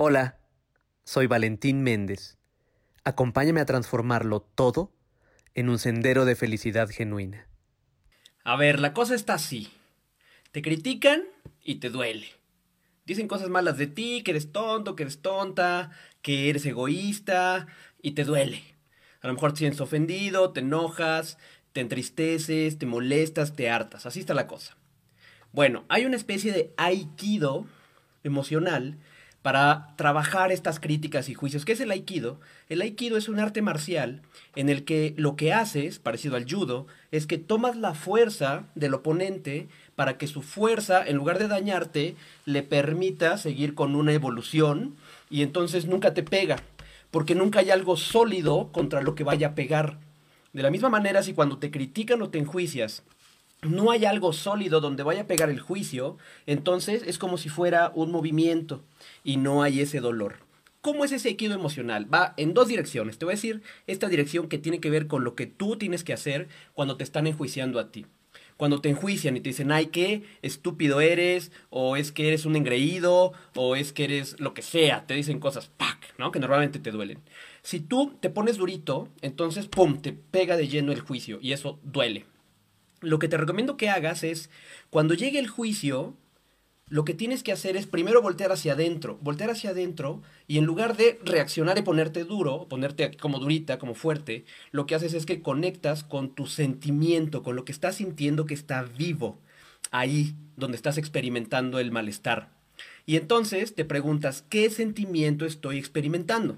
Hola, soy Valentín Méndez. Acompáñame a transformarlo todo en un sendero de felicidad genuina. A ver, la cosa está así. Te critican y te duele. Dicen cosas malas de ti, que eres tonto, que eres tonta, que eres egoísta y te duele. A lo mejor te sientes ofendido, te enojas, te entristeces, te molestas, te hartas. Así está la cosa. Bueno, hay una especie de aikido emocional para trabajar estas críticas y juicios. ¿Qué es el aikido? El aikido es un arte marcial en el que lo que haces, parecido al judo, es que tomas la fuerza del oponente para que su fuerza, en lugar de dañarte, le permita seguir con una evolución y entonces nunca te pega, porque nunca hay algo sólido contra lo que vaya a pegar. De la misma manera, si cuando te critican o te enjuicias, no hay algo sólido donde vaya a pegar el juicio, entonces es como si fuera un movimiento y no hay ese dolor. ¿Cómo es ese equido emocional? Va en dos direcciones. Te voy a decir esta dirección que tiene que ver con lo que tú tienes que hacer cuando te están enjuiciando a ti. Cuando te enjuician y te dicen, ay, qué estúpido eres, o es que eres un engreído, o es que eres lo que sea, te dicen cosas, ¡pac! ¿no? Que normalmente te duelen. Si tú te pones durito, entonces, ¡pum!, te pega de lleno el juicio y eso duele. Lo que te recomiendo que hagas es, cuando llegue el juicio, lo que tienes que hacer es primero voltear hacia adentro, voltear hacia adentro y en lugar de reaccionar y ponerte duro, ponerte como durita, como fuerte, lo que haces es que conectas con tu sentimiento, con lo que estás sintiendo que está vivo, ahí donde estás experimentando el malestar. Y entonces te preguntas, ¿qué sentimiento estoy experimentando?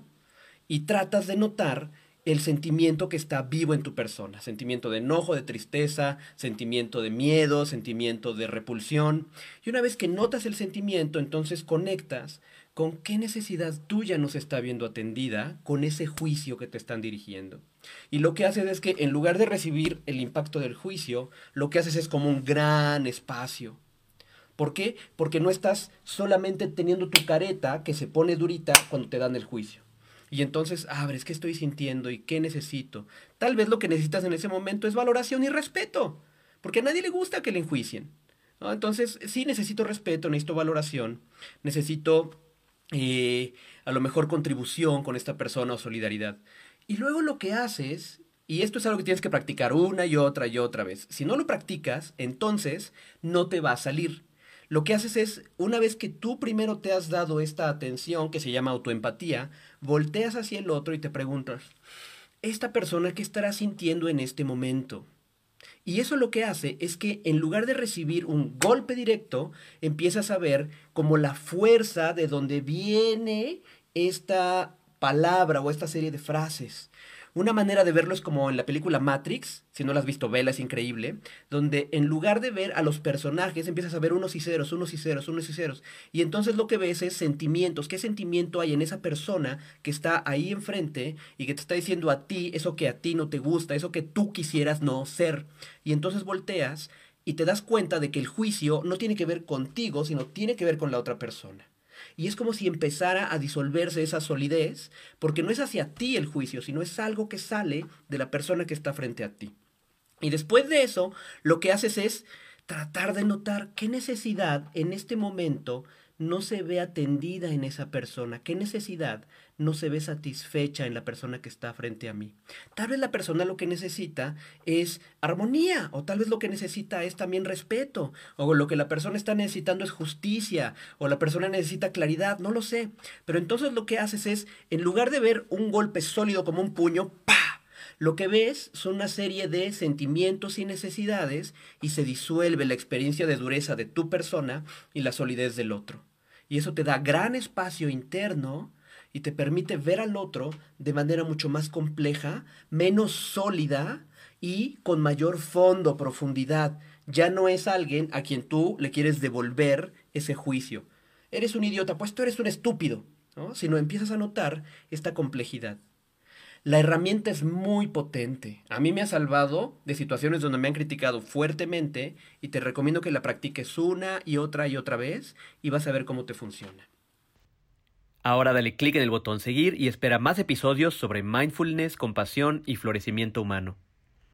Y tratas de notar el sentimiento que está vivo en tu persona, sentimiento de enojo, de tristeza, sentimiento de miedo, sentimiento de repulsión. Y una vez que notas el sentimiento, entonces conectas con qué necesidad tuya nos está viendo atendida con ese juicio que te están dirigiendo. Y lo que haces es que en lugar de recibir el impacto del juicio, lo que haces es como un gran espacio. ¿Por qué? Porque no estás solamente teniendo tu careta que se pone durita cuando te dan el juicio y entonces abres qué estoy sintiendo y qué necesito. Tal vez lo que necesitas en ese momento es valoración y respeto, porque a nadie le gusta que le enjuicien. Entonces, sí necesito respeto, necesito valoración, necesito eh, a lo mejor contribución con esta persona o solidaridad. Y luego lo que haces, y esto es algo que tienes que practicar una y otra y otra vez, si no lo practicas, entonces no te va a salir lo que haces es, una vez que tú primero te has dado esta atención que se llama autoempatía, volteas hacia el otro y te preguntas, ¿esta persona qué estará sintiendo en este momento? Y eso lo que hace es que en lugar de recibir un golpe directo, empiezas a ver como la fuerza de donde viene esta palabra o esta serie de frases. Una manera de verlo es como en la película Matrix, si no la has visto, vela, es increíble, donde en lugar de ver a los personajes, empiezas a ver unos y ceros, unos y ceros, unos y ceros, y entonces lo que ves es sentimientos, qué sentimiento hay en esa persona que está ahí enfrente y que te está diciendo a ti eso que a ti no te gusta, eso que tú quisieras no ser, y entonces volteas y te das cuenta de que el juicio no tiene que ver contigo, sino tiene que ver con la otra persona. Y es como si empezara a disolverse esa solidez, porque no es hacia ti el juicio, sino es algo que sale de la persona que está frente a ti. Y después de eso, lo que haces es tratar de notar qué necesidad en este momento no se ve atendida en esa persona, qué necesidad no se ve satisfecha en la persona que está frente a mí. Tal vez la persona lo que necesita es armonía, o tal vez lo que necesita es también respeto, o lo que la persona está necesitando es justicia, o la persona necesita claridad, no lo sé. Pero entonces lo que haces es, en lugar de ver un golpe sólido como un puño, ¡pa! Lo que ves son una serie de sentimientos y necesidades y se disuelve la experiencia de dureza de tu persona y la solidez del otro. Y eso te da gran espacio interno y te permite ver al otro de manera mucho más compleja, menos sólida y con mayor fondo, profundidad. Ya no es alguien a quien tú le quieres devolver ese juicio. Eres un idiota, pues tú eres un estúpido, ¿no? Sino empiezas a notar esta complejidad. La herramienta es muy potente. A mí me ha salvado de situaciones donde me han criticado fuertemente y te recomiendo que la practiques una y otra y otra vez y vas a ver cómo te funciona. Ahora dale clic en el botón seguir y espera más episodios sobre mindfulness, compasión y florecimiento humano.